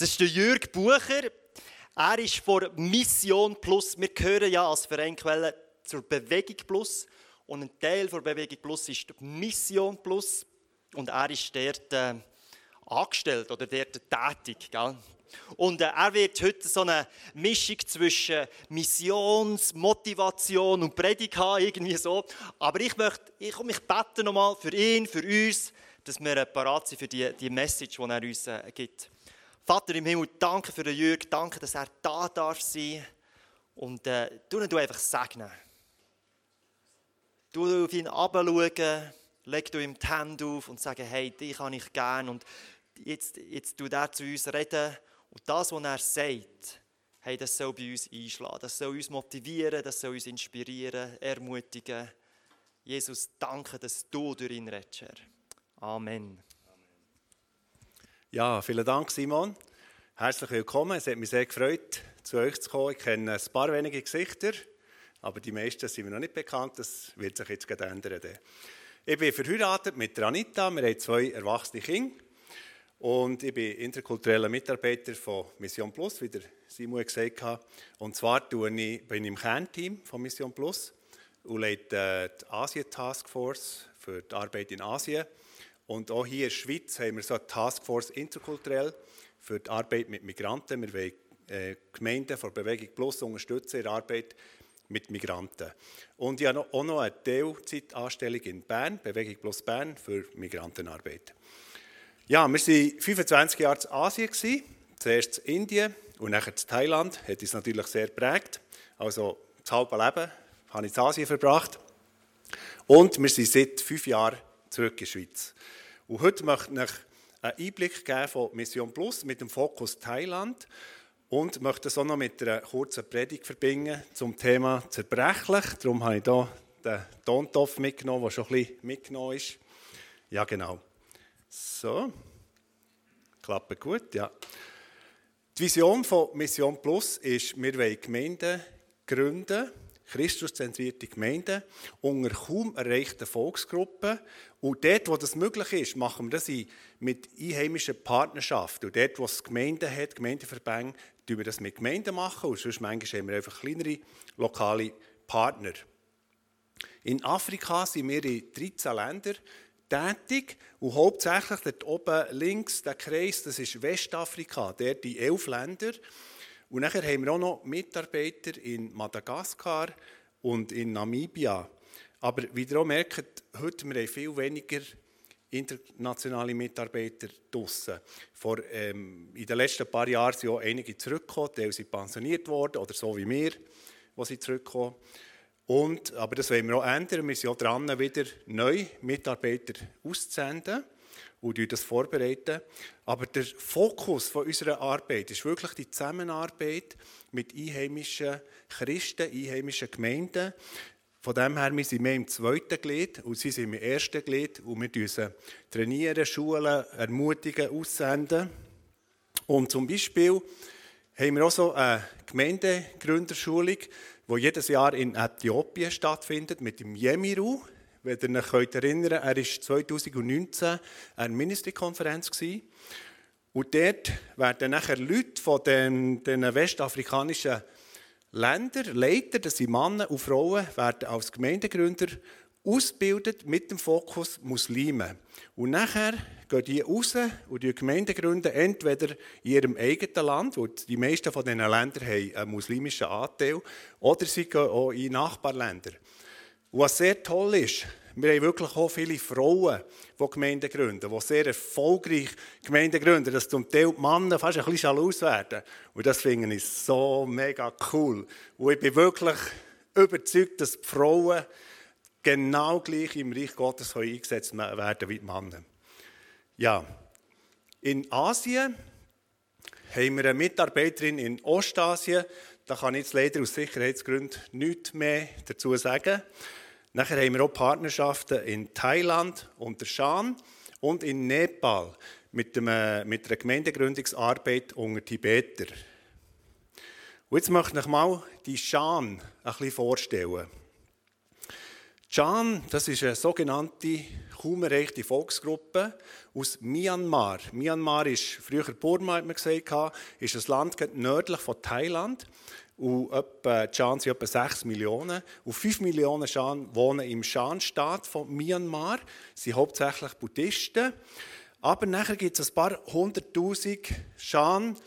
Das ist der Jürg Bucher. Er ist von Mission Plus. Wir gehören ja als Verein Quelle zur Bewegung Plus. Und ein Teil der Bewegung Plus ist Mission Plus. Und er ist dort äh, angestellt oder dort tätig. Gell? Und äh, er wird heute so eine Mischung zwischen Missionsmotivation und Predigt haben, irgendwie so. Aber ich möchte, ich, ich bete nochmal für ihn, für uns, dass wir parat sind für die, die Message, die er uns äh, gibt. Vater im Himmel, danke für den Jürg, danke, dass er da darf sein. Und äh, du ihn einfach segnen. Du auf ihn herabschauen, leg du ihm die Hände auf und sagen, hey, dich kann ich gern. Und jetzt, jetzt tu er zu uns reden. Und das, was er sagt, hey, das soll bei uns einschlagen. Das soll uns motivieren, das soll uns inspirieren, ermutigen. Jesus, danke, dass du durch ihn redest. Amen. Ja, vielen Dank, Simon. Herzlich willkommen. Es hat mich sehr gefreut, zu euch zu kommen. Ich kenne ein paar wenige Gesichter, aber die meisten sind mir noch nicht bekannt. Das wird sich jetzt ändern. Ich bin verheiratet mit Anita. Wir haben zwei erwachsene Kinder. Und ich bin interkultureller Mitarbeiter von Mission Plus, wie der Simon gesagt hat. Und zwar bin ich im Kernteam von Mission Plus und leite die Asien Task Force für die Arbeit in Asien. Und auch hier in der Schweiz haben wir so eine Taskforce interkulturell für die Arbeit mit Migranten. Wir wollen äh, Gemeinden von Bewegung Plus unterstützen in der Arbeit mit Migranten. Und ich habe auch noch eine Teilzeitanstellung in Bern, Bewegung Plus Bern, für Migrantenarbeit. Ja, wir waren 25 Jahre in Asien, zuerst in Indien und nachher in Thailand. Hat uns natürlich sehr geprägt. Also das halbe Leben habe ich in Asien verbracht. Und wir sind seit fünf Jahren zurück in die Schweiz. Und heute möchte ich einen Einblick geben von Mission Plus mit dem Fokus Thailand und möchte es auch noch mit einer kurzen Predigt verbinden zum Thema zerbrechlich. Darum habe ich hier den Tontopf mitgenommen, der schon ein bisschen mitgenommen ist. Ja, genau. So. Klappt gut, ja. Die Vision von Mission Plus ist, wir wollen Gemeinden gründen, christuszentrierte Gemeinden unter kaum erreichten Volksgruppen. Und dort, wo das möglich ist, machen wir das mit einheimischen Partnerschaften. Und dort, wo es Gemeinden hat, Gemeindeverbände, tun wir das mit Gemeinden machen. Und sonst manchmal haben wir einfach kleinere lokale Partner. In Afrika sind wir in 13 Ländern tätig und hauptsächlich dort oben links, der Kreis, das ist Westafrika, der die elf Länder. Und nachher haben wir auch noch Mitarbeiter in Madagaskar und in Namibia. Aber wie ihr auch merkt, heute haben wir viel weniger internationale Mitarbeiter draussen. Vor, ähm, in den letzten paar Jahren sind auch einige zurückgekommen, die sind pensioniert worden, oder so wie wir, die sie zurückkommen. Und, aber das wollen wir auch ändern. Wir sind auch dran, wieder neue Mitarbeiter auszusenden und das vorbereiten. Aber der Fokus von unserer Arbeit ist wirklich die Zusammenarbeit mit einheimischen Christen, einheimischen Gemeinden. Von dem her, wir sind mehr im zweiten Glied und sie sind im ersten Glied und wir sie trainieren, schulen, ermutigen, aussenden. Und zum Beispiel haben wir auch so eine Gemeindegründerschulung, die jedes Jahr in Äthiopien stattfindet, mit dem Yemiru. Wenn ihr euch erinnern könnt, er war 2019 eine Ministry-Konferenz. Und dort werden nachher Leute von den, den westafrikanischen Ländern, Leiter, das sind Männer und Frauen, werden als Gemeindegründer ausgebildet mit dem Fokus Muslime. Und nachher gehen die raus und die Gemeinden gründen entweder in ihrem eigenen Land, wo die meisten von diesen Ländern haben einen muslimischen Anteil, oder sie gehen auch in Nachbarländer. Was sehr toll ist, wir haben wirklich auch viele Frauen, die Gemeinden gründen, die sehr erfolgreich Gemeinden gründen, dass zum Teil die Männer fast ein bisschen jalous werden. Und das finde ich so mega cool. Und ich bin wirklich überzeugt, dass die Frauen genau gleich im Reich Gottes eingesetzt werden wie die Männer. Ja, in Asien haben wir eine Mitarbeiterin in Ostasien. Da kann ich jetzt leider aus Sicherheitsgründen nichts mehr dazu sagen. Nachher haben wir auch Partnerschaften in Thailand unter Shan und in Nepal mit, dem, äh, mit einer Gemeindegründungsarbeit unter Tibeter. Und jetzt möchte ich mal die Shan ein bisschen vorstellen. Chan, das ist eine sogenannte kaum erreichte Volksgruppe aus Myanmar. Myanmar ist früher Burma, hat man gesagt, ist ein Land nördlich von Thailand. Und etwa, Chan sind etwa 6 Millionen. Und 5 Millionen Chan wohnen im Shan-Staat von Myanmar. Sie sind hauptsächlich Buddhisten. Aber nachher gibt es ein paar hunderttausend Shan,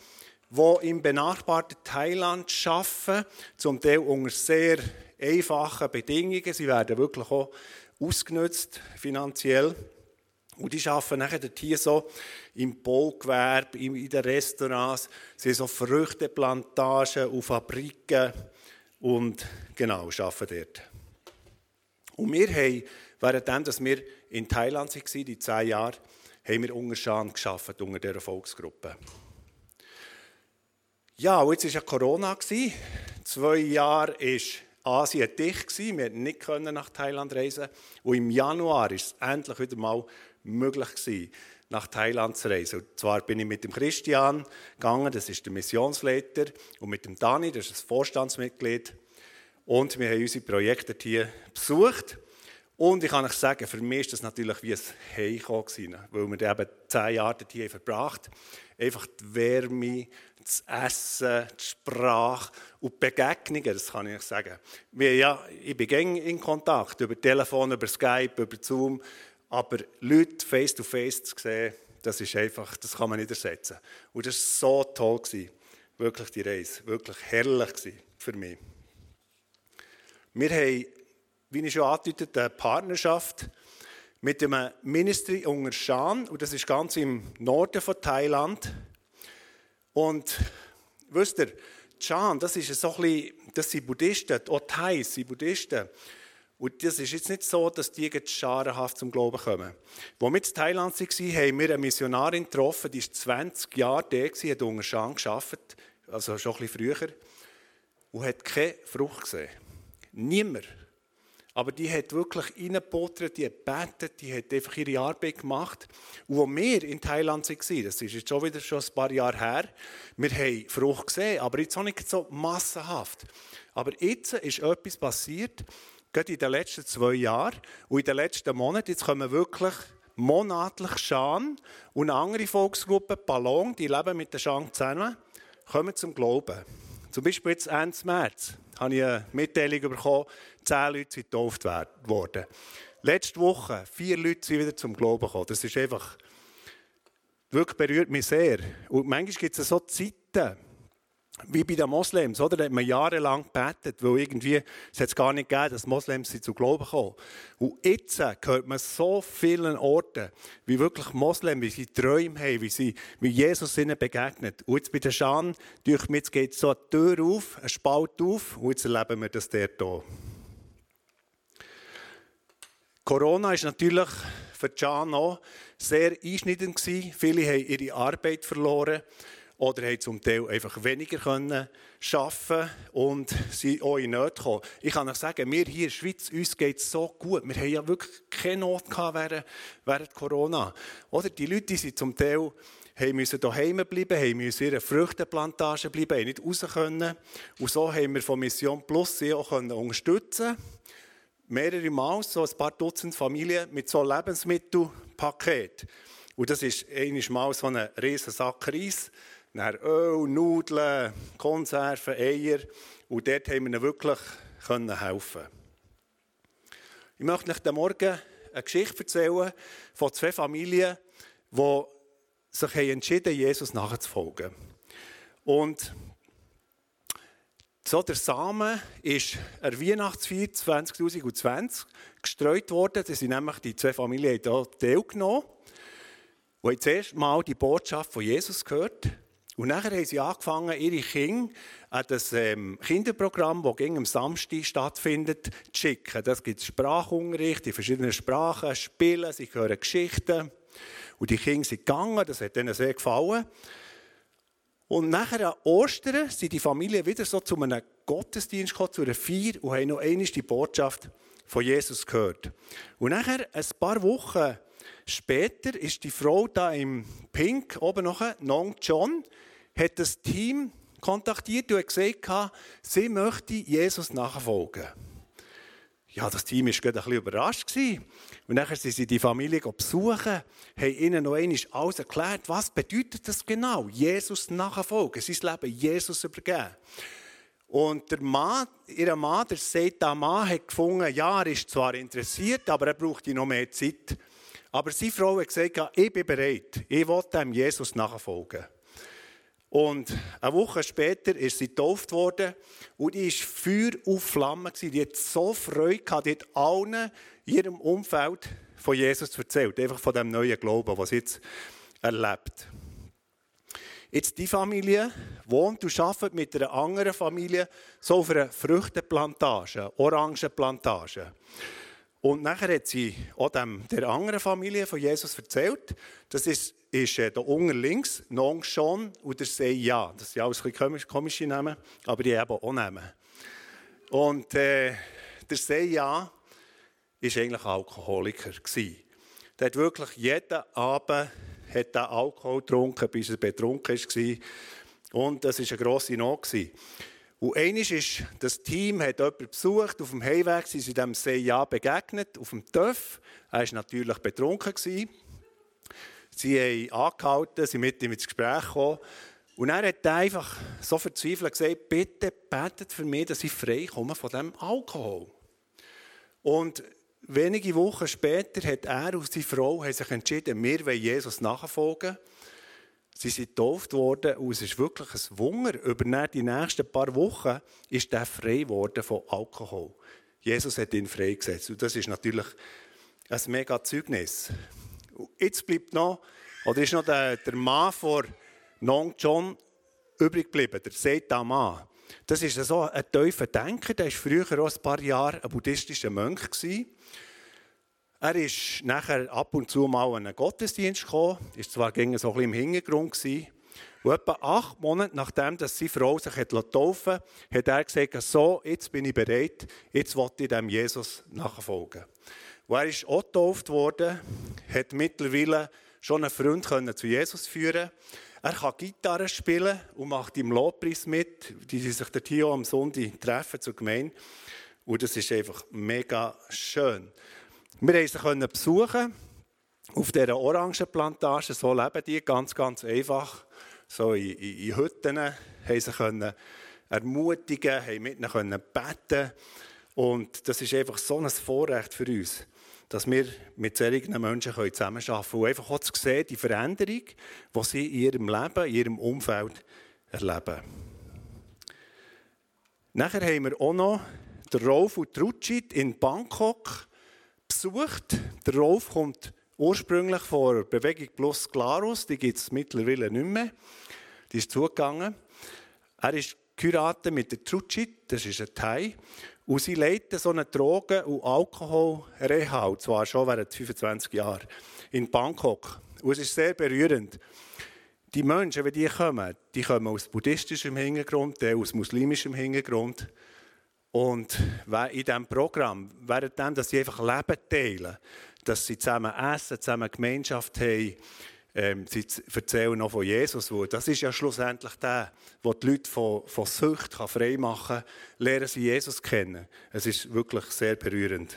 die im benachbarten Thailand arbeiten, zum Teil unter sehr einfachen Bedingungen. Sie werden wirklich auch ausgenutzt finanziell. Und die arbeiten nachher hier so im Baugewerbe, in den Restaurants, sie haben so Früchteplantagen und Fabriken und genau, arbeiten dort. Und wir haben, währenddem wir in Thailand waren, die zehn Jahre, haben wir unter Schan unter dieser Volksgruppe. Ja, und jetzt war ja Corona. Zwei Jahre war Asien dicht. Wir konnten nicht nach Thailand reisen. Und im Januar war es endlich wieder mal möglich, nach Thailand zu reisen. Und zwar bin ich mit dem Christian gegangen, das ist der Missionsleiter, und mit dem Dani, das ist das Vorstandsmitglied. Und wir haben unsere Projekte hier besucht. Und ich kann euch sagen, für mich war das natürlich wie ein Heimkommen, weil wir eben zehn Jahre hier verbracht haben. Einfach die Wärme, das Essen, die Sprache und die Begegnungen, das kann ich sagen. Wir, ja, ich bin in Kontakt, über Telefon, über Skype, über Zoom, aber Leute face to face zu sehen, das ist einfach, das kann man nicht ersetzen. Und das war so toll, gewesen. wirklich die Reise, wirklich herrlich gewesen für mich. Wir haben, wie ich schon angedeutet eine Partnerschaft mit dem Ministry unter Shan, und das ist ganz im Norden von Thailand. Und wisst ihr, Chan, das ist so ein bisschen, das sind Buddhisten, auch Thais sind Buddhisten. Und das ist jetzt nicht so, dass die scharenhaft zum Glauben kommen. Als wir in Thailand waren, haben wir eine Missionarin getroffen, die ist 20 Jahre da, hat unter Chan gearbeitet, also schon ein bisschen früher, und hat keine Frucht gesehen. Niemand. Aber die hat wirklich reingebuttert, die hat gebetet, die hat einfach ihre Arbeit gemacht. Und als wir in Thailand waren, das ist jetzt schon wieder schon ein paar Jahre her, wir haben Frucht gesehen, aber jetzt auch nicht so massenhaft. Aber jetzt ist etwas passiert, gerade in den letzten zwei Jahren und in den letzten Monaten, jetzt kommen wirklich monatlich Schan und eine andere Volksgruppe, Ballon, die leben mit den Schan zusammen, kommen zum Glauben. Zum Beispiel jetzt Ende März habe ich eine Mitteilung bekommen, zehn Leute sind getauft worden. Letzte Woche, vier Leute sind wieder zum Glauben gekommen. Das ist einfach, wirklich berührt mich sehr. Und manchmal gibt es so Zeiten, wie bei den Moslems, oder? Da hat man jahrelang gebetet, weil irgendwie, es hat es gar nicht gegeben, dass Moslems sie zu Glauben kommen. Und jetzt hört man so vielen Orten, wie wirklich Moslems, wie sie Träume haben, wie, sie, wie Jesus ihnen begegnet. Und jetzt bei der Schan, durch mich geht so eine Tür auf, ein Spalt auf, und jetzt erleben wir das dort hier. Corona ist natürlich für Can auch sehr einschneidend gewesen. Viele haben ihre Arbeit verloren oder haben zum Teil einfach weniger können arbeiten und sind auch in Not gekommen. Ich kann euch sagen, wir hier in der Schweiz, uns geht es so gut. Wir haben ja wirklich keine Not gehabt während, während Corona. Oder die Leute die sind zum Teil haben müssen daheim bleiben, haben müssen ihre Früchteplantage bleiben, haben nicht raus können. Und so haben wir von Mission Plus sie auch unterstützen können mehrere Mal so ein paar Dutzend Familien mit so Lebensmittelpaket. Und das ist einiges Mal so ein riesen Sack Reis, dann Öl, Nudeln, Konserven, Eier. Und dort haben wir ihnen wirklich helfen Ich möchte euch heute Morgen eine Geschichte erzählen von zwei Familien, die sich entschieden haben, Jesus nachzufolgen. Und so, der Samen ist an Weihnachtsfeier 2020 gestreut worden. Das sind nämlich die zwei Familien hier teilgenommen. Und haben zuerst mal die Botschaft von Jesus gehört. Und nachher haben sie angefangen, ihre Kinder an das ähm, Kinderprogramm, das gegen am Samstag stattfindet, zu schicken. Das gibt Sprachunterricht in verschiedenen Sprachen, Spielen, sie hören Geschichten. Und die Kinder sind gegangen, das hat ihnen sehr gefallen. Und nachher an Ostern sind die Familie wieder so zu einem Gottesdienst gekommen, zu einer Feier und haben noch einmal die Botschaft von Jesus gehört. Und nachher, ein paar Wochen später, ist die Frau da im Pink oben noch, Nong John, hat das Team kontaktiert und hat gesagt, sie möchte Jesus nachfolgen. ja, das Team war gerade ein bisschen überrascht. Und dann sind sie die Familie besuchen, haben ihnen noch einmal alles erklärt, was bedeutet das genau? Jesus nachfolgen, sein Leben Jesus übergeben. Und der Mann, ihr Mann, der Seta Mann, hat gefunden, ja, er ist zwar interessiert, aber er braucht noch mehr Zeit. Aber seine Frau hat gesagt, ich bin bereit, ich will dem Jesus nachfolgen. Und eine Woche später ist sie getauft worden und die war Feuer auf Flammen. Die hat so Freude gehabt, die hat allen in ihrem Umfeld von Jesus erzählt. Einfach von dem neuen Glauben, was sie jetzt erlebt. Jetzt die Familie wohnt und arbeitet mit einer anderen Familie so auf einer Früchteplantage, Orangenplantage. Und nachher hat sie auch dem, der anderen Familie von Jesus erzählt. Das ist, ist äh, da unten links, Nongshon und der Seia. Das sind alles ein bisschen komische Namen, aber die haben auch Namen. Und äh, der Seia war eigentlich Alkoholiker. Gewesen. Der hat wirklich jeden Abend hat Alkohol getrunken, bis er betrunken war. Und das war eine grosse Not. Und eines ist, das Team hat jemanden besucht, auf dem Heimweg sie sind dem CIA begegnet, auf dem TÜV. Er war natürlich betrunken. Sie haben angehalten, sind mit ihm ins Gespräch gekommen. Und er hat einfach so verzweifelt gesagt, bitte betet für mich, dass ich frei komme von dem Alkohol. Und wenige Wochen später hat er und seine Frau sich entschieden, wir wollen Jesus nachfolgen. Sie sind getauft worden und es ist wirklich ein Wunder. Über die nächsten paar Wochen ist er frei geworden von Alkohol. Jesus hat ihn freigesetzt. Und das ist natürlich ein mega Zeugnis. Jetzt bleibt noch, oder ist noch der, der Mann von Nong John übrig geblieben, der Seta Mann. Das ist so ein tiefer Denker, der war früher auch ein paar Jahre ein buddhistischer Mönch. Gewesen. Er ist nachher ab und zu mal in einen Gottesdienst gekommen, ist zwar gegen so im Hintergrund gewesen. Und etwa acht Monate nachdem dass seine Frau sich taufen hat, er gesagt, so, jetzt bin ich bereit, jetzt will ich dem Jesus nachfolgen. Und er ist auch getauft worden, hat mittlerweile schon einen Freund können zu Jesus führen Er kann Gitarre spielen und macht im Lobpreis mit, die sich dort hier am Sonntag treffen zur Gemeinde. Und das ist einfach mega schön. Wir konnten sie besuchen auf dieser Orangenplantage. So leben die ganz, ganz einfach. So in, in, in Hütten haben sie können ermutigen, haben mit ihnen beten Und das ist einfach so ein Vorrecht für uns, dass wir mit solchen Menschen zusammenarbeiten können. Und einfach auch zu sehen, die Veränderung, die sie in ihrem Leben, in ihrem Umfeld erleben. Nachher haben wir auch noch den Rolf und Trutschit in Bangkok besucht. Der Rolf kommt ursprünglich von Bewegung Plus Glarus, die gibt es mittlerweile nicht mehr. Die ist zugegangen. Er ist geheiratet mit der Trutschit, das ist ein Thai. Und sie leiten so eine Drogen- und Alkoholreha, und zwar schon während 25 Jahren, in Bangkok. Und es ist sehr berührend. Die Menschen, wenn die kommen, die kommen aus buddhistischem Hintergrund, aus muslimischem Hintergrund. Und in diesem Programm, während dass sie einfach Leben teilen, dass sie zusammen essen, zusammen Gemeinschaft haben, ähm, sie erzählen noch von Jesus. Das ist ja schlussendlich der, der die Leute von, von Sucht frei machen kann, lernen sie Jesus kennen. Es ist wirklich sehr berührend.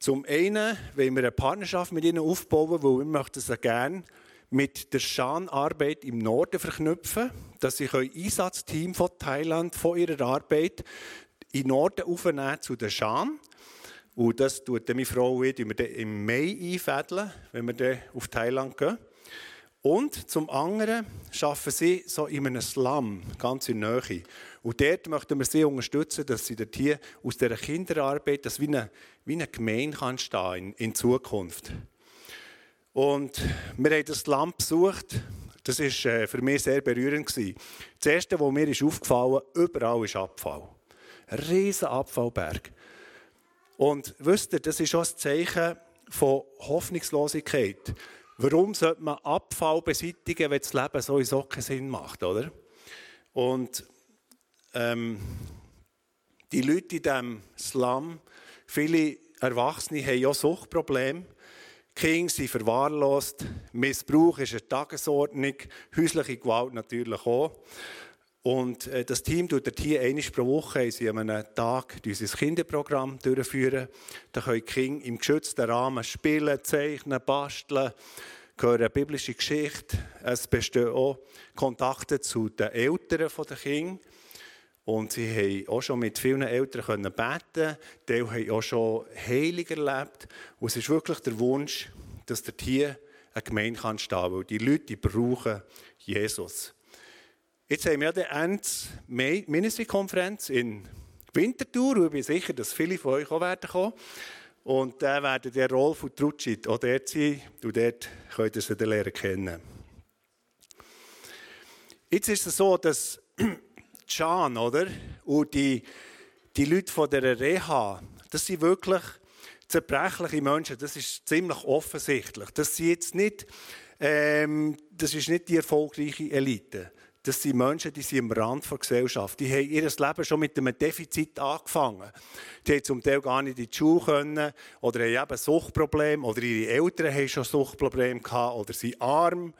Zum einen wollen wir eine Partnerschaft mit ihnen aufbauen, weil wir möchten sie gerne mit der Schanarbeit im Norden verknüpfen, dass sie Einsatzteam von Thailand von ihrer Arbeit in Norden aufnehmen zu der Schan. Und das tut meine Frau wieder im Mai einfädeln, wenn wir dann auf Thailand gehen. Und zum anderen arbeiten sie so in einem Slum, ganz in der Nähe. Und dort möchten wir sie unterstützen, dass sie dort hier aus dieser Kinderarbeit, dass wie eine, wie eine Gemeinde kann stehen in, in Zukunft. Und wir haben das Land besucht. Das war äh, für mich sehr berührend. Das Erste, was mir ist aufgefallen ist, überall ist Abfall. Ein riesiger Abfallberg. Und wisst ihr, das ist auch ein Zeichen von Hoffnungslosigkeit. Warum sollte man Abfall beseitigen, wenn das Leben sowieso keinen Sinn macht, oder? Und ähm, die Leute in diesem Slum, viele Erwachsene haben auch Suchtprobleme. Kinder sind verwahrlost, Missbrauch ist eine Tagesordnung, häusliche Gewalt natürlich auch. Und äh, das Team tut dort hier einmal pro Woche sie an einem Tag unser Kinderprogramm durchführen. Da können Kinder im geschützten Rahmen spielen, zeichnen, basteln, hören biblische Geschichte. Es bestehen auch Kontakte zu den Eltern der Kinder. Und sie haben auch schon mit vielen Eltern können beten Die haben auch schon Heilung erlebt. Und es ist wirklich der Wunsch, dass dort hier eine Gemeinde kann stehen kann, weil die Leute die brauchen Jesus. Jetzt haben wir die Ende Ministry-Konferenz in Winterthur und ich bin sicher, dass viele von euch auch werden kommen. Und da werden der Rolf und Trutschit auch dort sein und dort könnt ihr sie dann lernen kennen. Jetzt ist es so, dass Can, oder? Und die, die Leute von der Reha, das sind wirklich zerbrechliche Menschen. Das ist ziemlich offensichtlich. Das sind jetzt nicht, ähm, das ist nicht die erfolgreiche Elite das sind Menschen, die sind am Rand der Gesellschaft. Die haben ihr Leben schon mit einem Defizit angefangen. Die haben zum Teil gar nicht in die Schule können oder haben eben Suchtprobleme oder ihre Eltern haben schon Suchtprobleme gehabt oder sind arm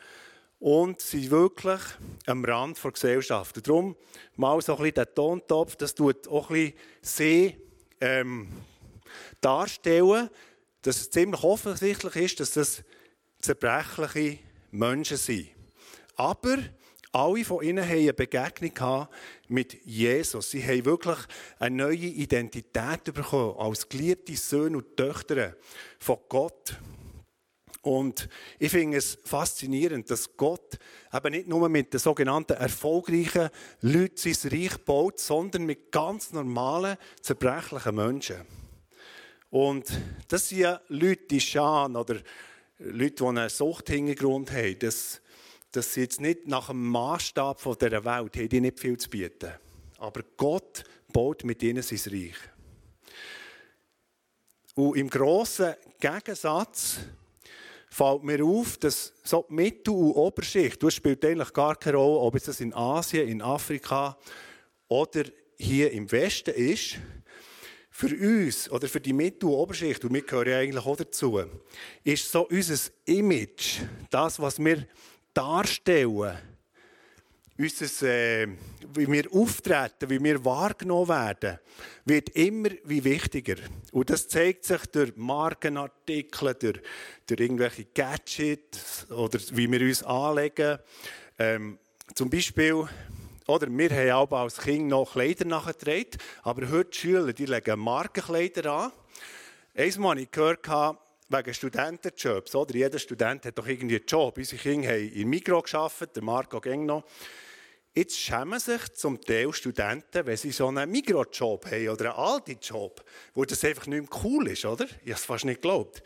und sind wirklich am Rand der Gesellschaft. Und darum mal so ein bisschen der Tontopf, das tut auch ein bisschen sie ähm, darstellen, dass es ziemlich offensichtlich ist, dass das zerbrechliche Menschen sind. Aber alle von ihnen haben eine Begegnung mit Jesus. Sie haben wirklich eine neue Identität bekommen als geliebte Söhne und Töchter von Gott. Und ich finde es faszinierend, dass Gott eben nicht nur mit den sogenannten erfolgreichen Leuten sein Reich baut, sondern mit ganz normalen, zerbrechlichen Menschen. Und das sind ja Leute, die Schan oder Leute, die einen Suchthintergrund haben. Das dass sie jetzt nicht nach dem Maßstab dieser Welt haben, die nicht viel zu bieten. Aber Gott baut mit ihnen sein Reich. Und im grossen Gegensatz fällt mir auf, dass so die Mittel- und Oberschicht, das spielt eigentlich gar keine Rolle, ob es in Asien, in Afrika oder hier im Westen ist, für uns oder für die Mittel- und Oberschicht, und wir gehören ja eigentlich auch dazu, ist so unser Image, das, was wir darstellen, unser, äh, wie wir auftreten, wie wir wahrgenommen werden, wird immer wie wichtiger. Und das zeigt sich durch Markenartikel, durch, durch irgendwelche Gadgets oder wie wir uns anlegen. Ähm, zum Beispiel, oder wir haben auch als Kind noch Kleider nachgetragen, aber heute die Schüler, die legen Markenkleider an. Einmal habe ich gehört, wegen Studentenjobs. Oder? Jeder Student hat doch irgendwie einen Job. Unsere Kinder haben in Migros gearbeitet, der Marco ging noch. Jetzt schämen sich zum Teil Studenten, wenn sie so einen Migros-Job haben oder einen Aldi-Job, wo das einfach nicht mehr cool ist, oder? Ich habe es fast nicht geglaubt.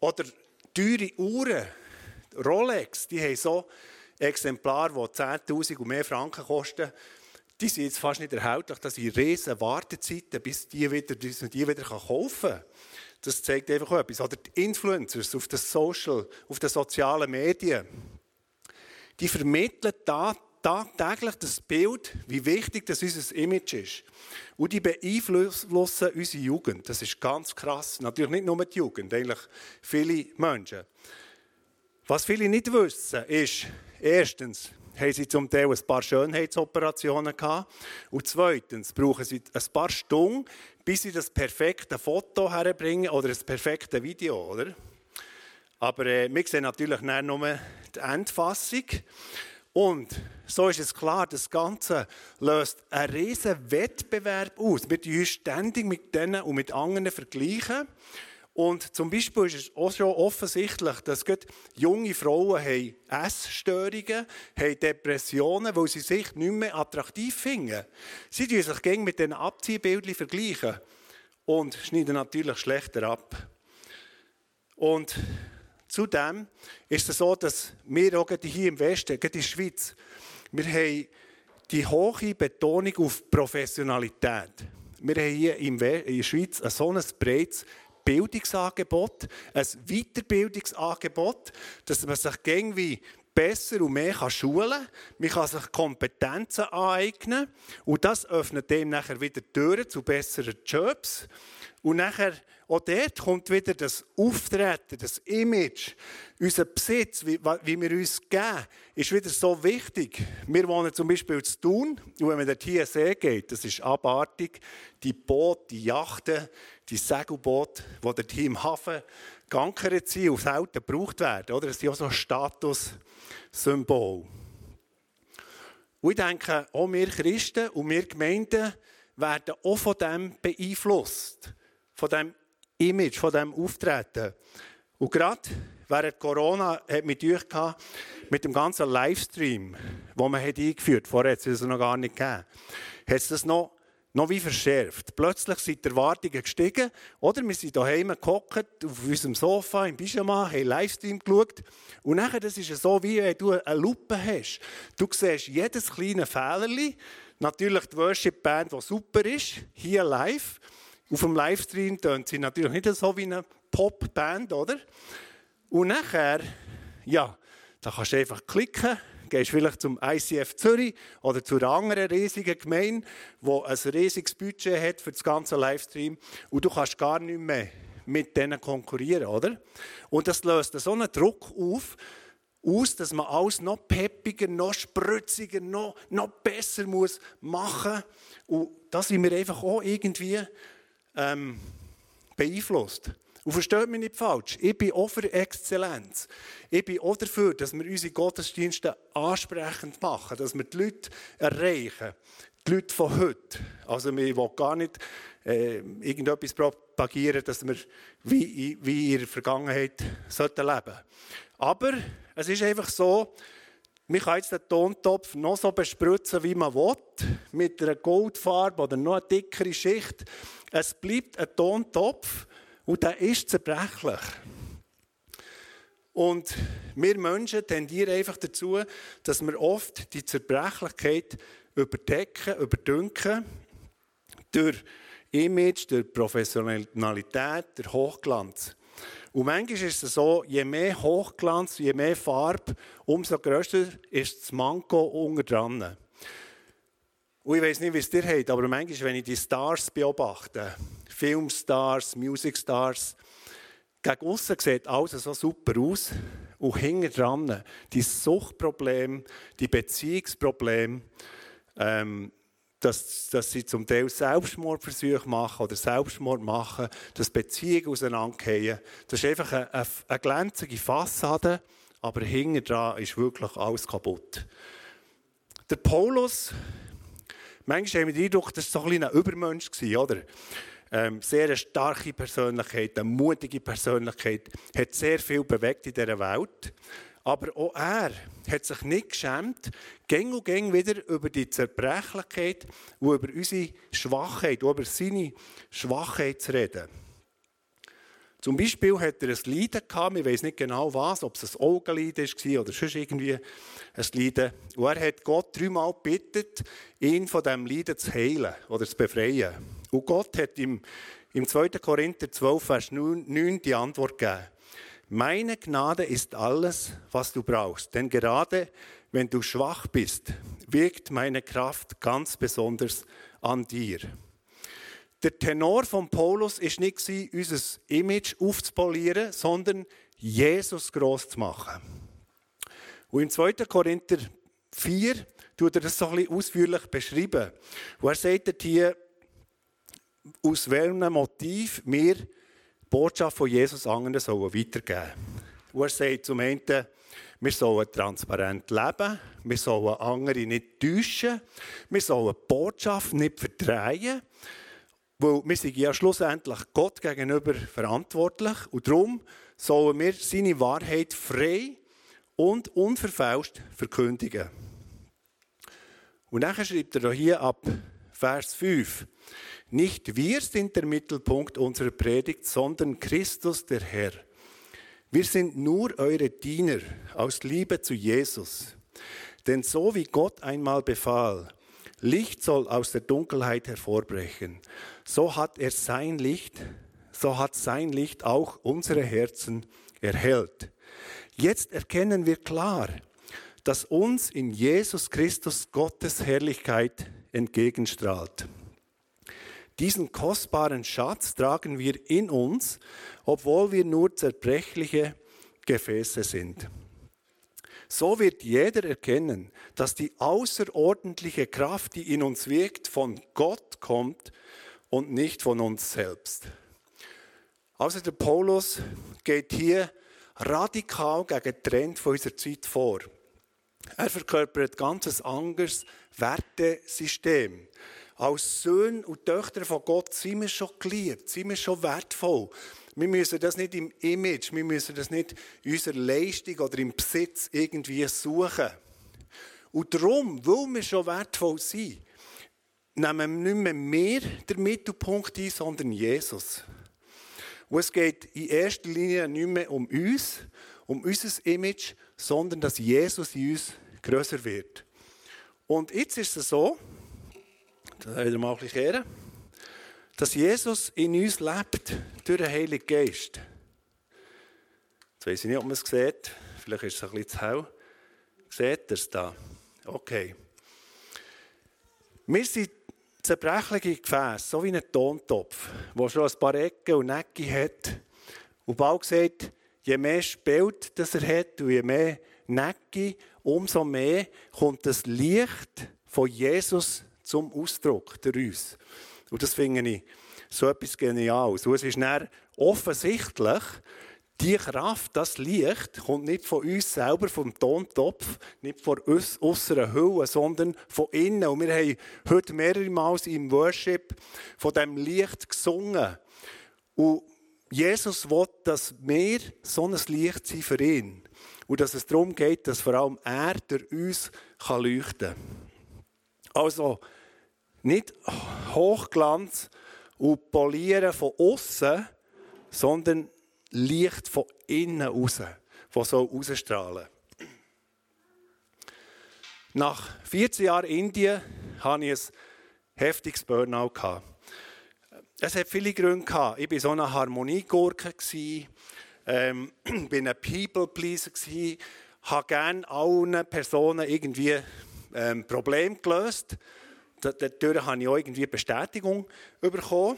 Oder teure Uhren, Rolex, die haben so Exemplare, die 10'000 und mehr Franken kosten. Die sind jetzt fast nicht erhältlich, dass sie riesen Wartezeiten, bis die wieder, die wieder kaufen kann. Das zeigt einfach auch etwas. Oder die Influencers auf den Social, auf den sozialen Medien, die vermitteln da tagtäglich das Bild, wie wichtig das unser Image ist. Und die beeinflussen unsere Jugend. Das ist ganz krass. Natürlich nicht nur die Jugend, eigentlich viele Menschen. Was viele nicht wissen, ist, erstens, haben sie zum Teil ein paar Schönheitsoperationen gehabt. Und zweitens brauchen sie ein paar Stunden, bis sie das perfekte Foto herbringen oder das perfekte Video, oder? Aber äh, wir sehen natürlich nur die Endfassung. Und so ist es klar, das Ganze löst einen riesen Wettbewerb aus. Wir tun uns ständig mit denen und mit anderen vergleichen. Und zum Beispiel ist es auch schon offensichtlich, dass junge Frauen haben Essstörungen, haben Depressionen, weil sie sich nicht mehr attraktiv finden. Sie tun sich gegen mit diesen Abziehbildern vergleichen und schneiden natürlich schlechter ab. Und zudem ist es so, dass wir auch hier im Westen, gerade in der Schweiz, wir haben die hohe Betonung auf Professionalität. Wir haben hier in der Schweiz ein so ein breites Bildungsangebot, ein Weiterbildungsangebot, dass man sich irgendwie besser und mehr schulen kann. Man kann sich Kompetenzen aneignen und das öffnet dem nachher wieder Türen zu besseren Jobs. Und nachher, auch dort kommt wieder das Auftreten, das Image, unser Besitz, wie, wie wir uns geben, ist wieder so wichtig. Wir wohnen zum Beispiel zu Thun, und wenn man dort hier See geht, das ist abartig, die Boote, die Yachten, die Segelboote, die dort hier im Hafen geankert sind und selten gebraucht werden. Oder? Das sind auch so Statussymbole. Und ich denke, auch wir Christen und wir Gemeinden werden auch von dem beeinflusst. Von dem Image, von dem Auftreten. Und gerade während Corona hat mich durch mit dem ganzen Livestream, den man hat eingeführt vorher hat es noch gar nicht gegeben, hat es das noch noch wie verschärft. Plötzlich sind die Erwartungen gestiegen. Oder wir sind daheim gehockt, auf unserem Sofa im Pyjama, haben Livestream geschaut. Und nachher, das ist so, wie wenn du eine Lupe hast. Du siehst jedes kleine Fehlerchen. Natürlich die Worship-Band, die super ist, hier live. Auf dem Livestream tönt sie natürlich nicht so wie eine Pop-Band, oder? Und nachher, ja, da kannst du einfach klicken gehst vielleicht zum ICF Zürich oder zu einer anderen riesigen Gemeinde, die ein riesiges Budget hat für das ganze Livestream und du kannst gar nicht mehr mit denen konkurrieren, oder? Und das löst so einen Druck auf, aus, dass man alles noch peppiger, noch spritziger, noch, noch besser muss machen Und da sind wir einfach auch irgendwie ähm, beeinflusst. Und versteht mich nicht falsch, ich bin auch für Exzellenz. Ich bin auch dafür, dass wir unsere Gottesdienste ansprechend machen, dass wir die Leute erreichen. Die Leute von heute. Also wir wollen gar nicht äh, irgendetwas propagieren, dass wir wie, wie in der Vergangenheit sollten leben Aber es ist einfach so, man kann jetzt den Tontopf noch so bespritzen, wie man will, mit einer Goldfarbe oder noch einer dickeren Schicht. Es bleibt ein Tontopf, und der ist zerbrechlich. Und wir Menschen tendieren einfach dazu, dass wir oft die Zerbrechlichkeit überdecken, überdünken durch Image, durch Professionalität, durch Hochglanz. Und manchmal ist es so, je mehr Hochglanz, je mehr Farbe, umso grösser ist das Manko unter dran. Und ich weiß nicht, wie es dir geht, aber manchmal, wenn ich die Stars beobachte, Filmstars, Musicstars. Gegen außen sieht alles so super aus. Und hinten dran, die Suchtprobleme, die Beziehungsprobleme, ähm, dass, dass sie zum Teil Selbstmordversuche machen oder Selbstmord machen, dass Beziehungen auseinandergehen. Das ist einfach eine, eine, glänzende Fassade, aber hinten dran ist wirklich alles kaputt. Der Paulus, manchmal haben wir den Eindruck, das war so ein, ein Übermensch, oder? ähm, sehr eine starke Persönlichkeit, eine mutige Persönlichkeit, hat sehr viel bewegt in dieser Welt. Aber auch er hat sich nicht geschämt, gäng und gäng wieder über die Zerbrechlichkeit und über unsere Schwachheit, über seine Schwachheit zu reden. Zum Beispiel hat er ein Leiden gehabt, ich weiß nicht genau was, ob es ein Augenleiden war oder sonst irgendwie ein Leiden. Und er hat Gott dreimal gebeten, ihn von diesem Leiden zu heilen oder zu befreien. Und Gott hat ihm im 2. Korinther 12, Vers 9 die Antwort gegeben. Meine Gnade ist alles, was du brauchst. Denn gerade wenn du schwach bist, wirkt meine Kraft ganz besonders an dir. Der Tenor von Paulus ist nicht unser Image aufzupolieren, sondern Jesus groß zu machen. Und im 2. Korinther 4 tut er das so ein ausführlich beschreiben. Wo er sagt hier, aus welchem Motiv wir Botschaft von Jesus anderen sollen weitergeben. Und er sagt zum einen, wir sollen transparent leben, wir sollen andere nicht täuschen, wir sollen die Botschaft nicht verdrehen, weil wir sind ja schlussendlich Gott gegenüber verantwortlich und darum sollen wir seine Wahrheit frei und unverfälscht verkündigen. Und dann schreibt er hier ab Vers 5. Nicht wir sind der Mittelpunkt unserer Predigt, sondern Christus der Herr. Wir sind nur eure Diener aus Liebe zu Jesus. Denn so wie Gott einmal befahl, Licht soll aus der Dunkelheit hervorbrechen. So hat er sein Licht, so hat sein Licht auch unsere Herzen erhellt. Jetzt erkennen wir klar, dass uns in Jesus Christus Gottes Herrlichkeit entgegenstrahlt. Diesen kostbaren Schatz tragen wir in uns, obwohl wir nur zerbrechliche Gefäße sind. So wird jeder erkennen, dass die außerordentliche Kraft, die in uns wirkt, von Gott kommt und nicht von uns selbst. Also der Paulus geht hier radikal gegen den Trend von unserer Zeit vor. Er verkörpert ein ganz anderes Wertesystem. Als Söhne und Töchter von Gott sind wir schon geliebt, sind wir schon wertvoll. Wir müssen das nicht im Image, wir müssen das nicht in unserer Leistung oder im Besitz irgendwie suchen. Und darum, weil wir schon wertvoll sind, nehmen wir nicht mehr wir den Mittelpunkt ein, sondern Jesus. Und es geht in erster Linie nicht mehr um uns, um unser Image, sondern dass Jesus in uns größer wird. Und jetzt ist es so, das wieder mal ein bisschen kehren, dass Jesus in uns lebt durch den Heiligen Geist. Jetzt weiß ich nicht, ob man es sieht. Vielleicht ist es ein bisschen zu hell. Seht ihr es da? Okay. Wir sind zerbrechliche Gefäße, so wie ein Tontopf, der schon ein paar Ecken und Ecken hat. Und bald gesagt, je mehr Spelt das er hat und je mehr Necke, umso mehr kommt das Licht von Jesus zum Ausdruck durch uns. Und das finde ich so etwas Geniales. Und es ist dann offensichtlich, die Kraft, das Licht, kommt nicht von uns selber, vom Tontopf, nicht von uns, unserer Hülle, sondern von innen. Und wir haben heute mehrere Mal im Worship von dem Licht gesungen. Und Jesus will, dass wir so ein Licht sind für ihn. Und dass es darum geht, dass vor allem er durch uns leuchten kann. Also, nicht Hochglanz und Polieren von außen, sondern Licht von innen raus, das so rausstrahlen Nach 14 Jahren Indien hatte ich ein heftiges Burnout. Es hat viele Gründe. Gehabt. Ich war so eine Harmoniegurke, ähm, bin ein People-Pleaser, habe gerne allen Personen irgendwie ähm, Probleme gelöst. Dadurch habe ich auch irgendwie Bestätigung bekommen.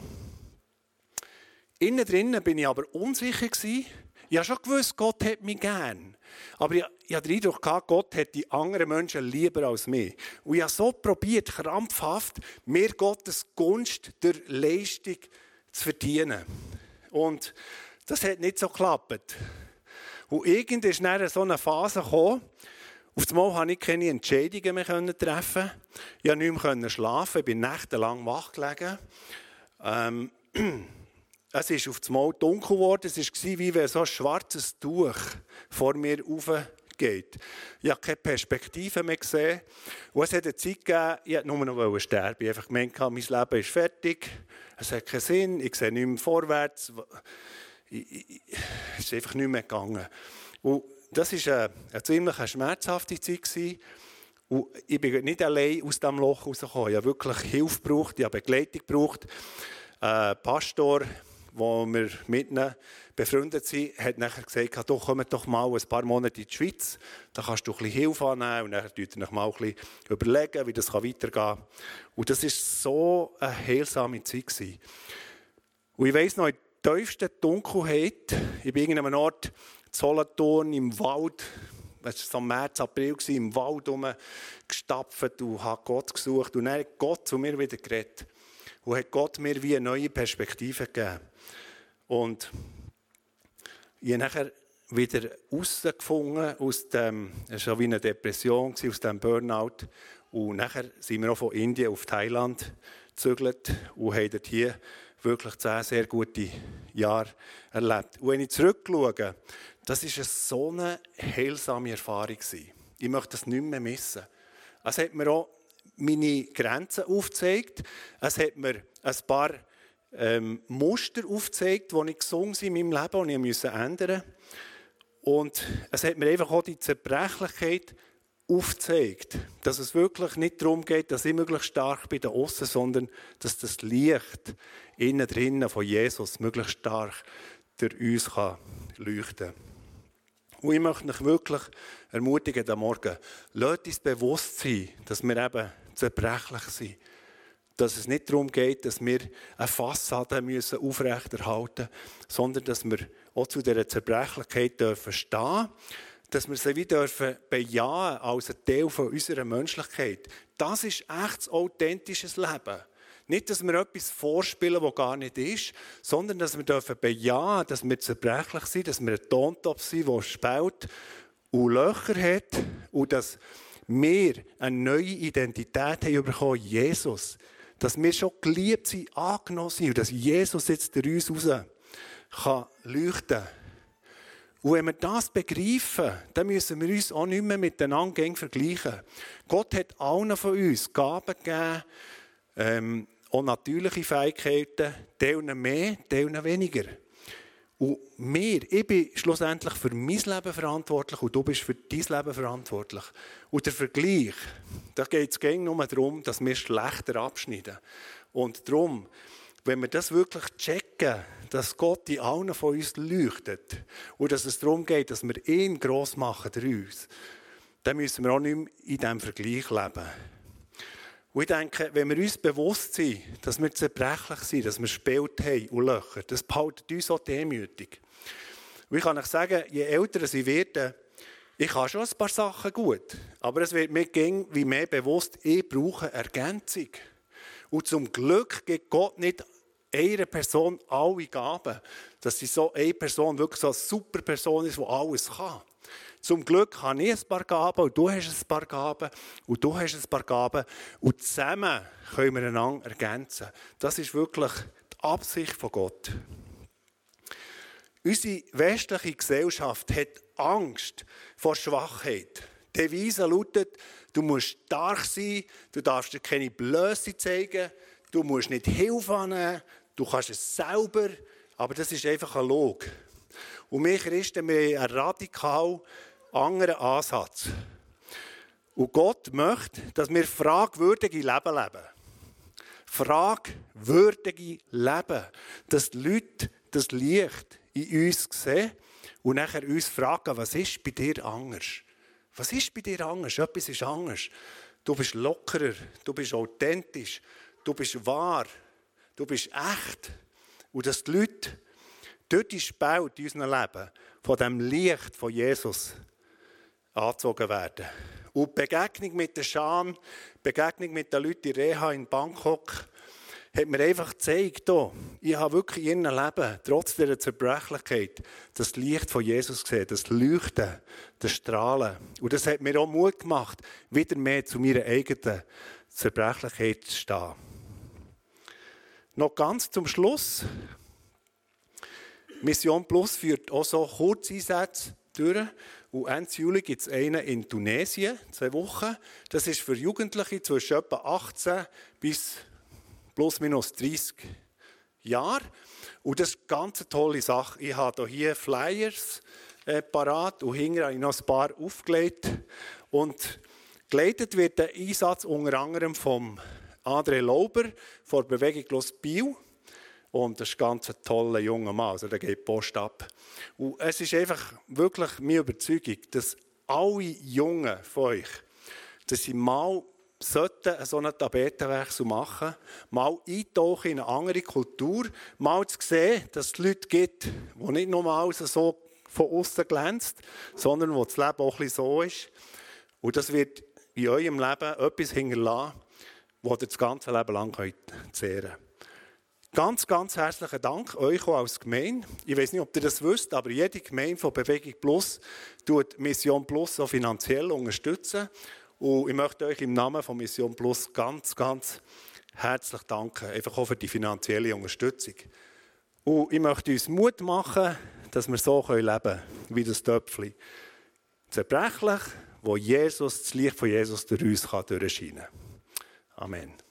Innen drinnen bin ich aber unsicher gewesen. Ich habe schon gewusst, Gott hat mich gern. Aber ich, ich hatte den Eindruck, Gott hat die anderen Menschen lieber als mich. Und ich habe so probiert, krampfhaft, mir Gottes Gunst durch Leistung zu verdienen. Und das hat nicht so geklappt. Und irgendwann ist dann so eine Phase gekommen, auf einmal konnte ich keine Entscheidungen mehr treffen. Ich konnte nicht mehr schlafen, ich bin nächtelang wach gelegen. Ähm, es ist auf einmal dunkel geworden, es war wie wenn so ein schwarzes Tuch vor mir aufgeht. Ich habe keine Perspektive mehr gesehen. Und es hat eine Zeit gegeben, ich wollte nur noch sterben. Ich habe einfach gemeint, mein Leben ist fertig, es hat keinen Sinn, ich sehe nicht mehr vorwärts. Es ist einfach nicht mehr gegangen. Und das war eine, eine ziemlich schmerzhafte Zeit. Und ich bin nicht allein aus diesem Loch rausgekommen. Ich habe wirklich Hilfe gebraucht, ich habe Begleitung gebraucht. Ein Pastor, der wir mit ihnen befreundet sind, hat nachher gesagt, doch, kommt doch mal ein paar Monate in die Schweiz, da kannst du ein bisschen Hilfe annehmen und dann könnt ihr mal ein bisschen überlegen, wie das weitergehen kann. Und das war so eine heilsame Zeit. Und ich weiss noch, in der tiefsten Dunkelheit, ich bin in einem Ort, Solothurn im Wald, es war so März, April, im Wald gestapft und habe Gott gesucht. Und dann hat Gott zu mir wieder geredet. Und hat Gott mir wie eine neue Perspektive gegeben. Und ich habe nachher wieder herausgefunden aus dem, es war wie eine Depression, aus dem Burnout. Und nachher sind wir auch von Indien auf Thailand gezögert und haben hier wirklich zehn sehr gute Jahre erlebt. Und wenn ich zurückschaue, das war so eine heilsame Erfahrung. Ich möchte das nicht mehr missen. Es hat mir auch meine Grenzen aufgezeigt. Es hat mir ein paar ähm, Muster aufgezeigt, die ich gesungen in meinem Leben und ich musste ändern. Und es hat mir einfach auch die Zerbrechlichkeit aufgezeigt, dass es wirklich nicht darum geht, dass ich möglichst stark bin da außen, sondern dass das Licht innen drinnen von Jesus möglichst stark durch uns kann leuchten kann. Und ich möchte euch wirklich ermutigen, am Morgen, lasst uns bewusst sein, dass wir eben zerbrechlich sind. dass es nicht darum geht, dass wir eine Fassade müssen aufrechterhalten müssen, sondern dass wir auch zu dieser Zerbrechlichkeit dürfen stehen dass wir sie wie dürfen bejahen als ein Teil von unserer Menschlichkeit. Das ist echtes, authentisches Leben. Nicht, dass wir etwas vorspielen, was gar nicht ist, sondern dass wir dürfen bejahen, dass wir zerbrechlich sind, dass wir ein Tontopf sind, der spielt und Löcher hat und dass wir eine neue Identität haben bekommen, Jesus dass wir schon geliebt sind, angenommen sind und dass Jesus jetzt durch uns raus kann leuchten kann. Und wenn wir das begreifen, dann müssen wir uns auch nicht mehr miteinander vergleichen. Gott hat allen von uns Gaben gegeben, ähm, auch natürliche Fähigkeiten, teilen mehr, teilen weniger. Und mir, ich bin schlussendlich für mein Leben verantwortlich und du bist für dein Leben verantwortlich. Und der Vergleich, da geht es nur darum, dass wir schlechter abschneiden. Und darum, wenn wir das wirklich checken, dass Gott in allen von uns leuchtet und dass es darum geht, dass wir ihn gross machen durch uns, dann müssen wir auch nicht mehr in diesem Vergleich leben. Und ich denke, wenn wir uns bewusst sind, dass wir zerbrechlich sind, dass wir Spalt haben und Löcher, das behaltet uns auch demütig. Und ich kann euch sagen, je älter sie werden, ich habe schon ein paar Sachen gut, aber es wird mir gehen, wie mehr bewusst, ich brauche Ergänzung. Und zum Glück gibt Gott nicht einer Person alle Gaben, dass sie so eine Person wirklich so eine super Person ist, die alles kann. Zum Glück habe ich ein paar Gaben und du hast ein paar Gaben und du hast ein paar Gaben und zusammen können wir einander ergänzen. Das ist wirklich die Absicht von Gott. Unsere westliche Gesellschaft hat Angst vor Schwachheit. Die Devise lautet, du musst stark sein, du darfst dir keine Blöße zeigen, du musst nicht Hilfe annehmen, du kannst es selber, aber das ist einfach ein Log. Und wir Christen, wir haben einen radikal anderen Ansatz. Und Gott möchte, dass wir fragwürdige Leben leben. Fragwürdige Leben. Dass die Leute das Licht in uns sehen und nachher uns fragen, was ist bei dir anders? Was ist bei dir anders? Etwas ist anders. Du bist lockerer, du bist authentisch, du bist wahr, du bist echt. Und dass die Leute durch die Spalt in unserem Leben von dem Licht von Jesus angezogen werden. Und die Begegnung mit der Scham, die Begegnung mit den Leuten in Reha in Bangkok, hat mir einfach gezeigt, ich habe wirklich in ihrem Leben, trotz dieser Zerbrechlichkeit, das Licht von Jesus gesehen, das Leuchten, das Strahlen. Und das hat mir auch Mut gemacht, wieder mehr zu meiner eigenen Zerbrechlichkeit zu stehen. Noch ganz zum Schluss. Mission Plus führt auch so Kurzeinsätze durch. Und Ende Juli gibt es einen in Tunesien, zwei Wochen. Das ist für Jugendliche zwischen etwa 18 bis plus minus 30 Jahre. Und das ist eine ganz tolle Sache. Ich habe hier Flyers äh, parat und hinten habe ich noch ein paar aufgelegt. Und geleitet wird der Einsatz unter anderem vom André Lauber von Bewegung Los Biel. Und das ist ein ganz toller junger Mann, also der geht Post ab. Und es ist einfach wirklich meine Überzeugung, dass alle Jungen von euch, dass sie mal so einen Tapetenwechsel machen, mal eintauchen in eine andere Kultur, mal zu sehen, dass es Leute gibt, die nicht nur so von außen glänzt, sondern wo das Leben auch ein so ist. Und das wird in eurem Leben etwas hinterlassen, das ihr das ganze Leben lang zehren könnt. Ganz, ganz herzlichen Dank euch auch als Gemeinde. Ich weiß nicht, ob ihr das wisst, aber jede Gemeinde von Bewegung Plus tut Mission Plus auch finanziell unterstützen. Und ich möchte euch im Namen von Mission Plus ganz, ganz herzlich danken, einfach auch für die finanzielle Unterstützung. Und ich möchte uns Mut machen, dass wir so leben können, wie das Töpfchen. Zerbrechlich, wo Jesus, das Licht von Jesus durch uns kann durchscheinen kann. Amen.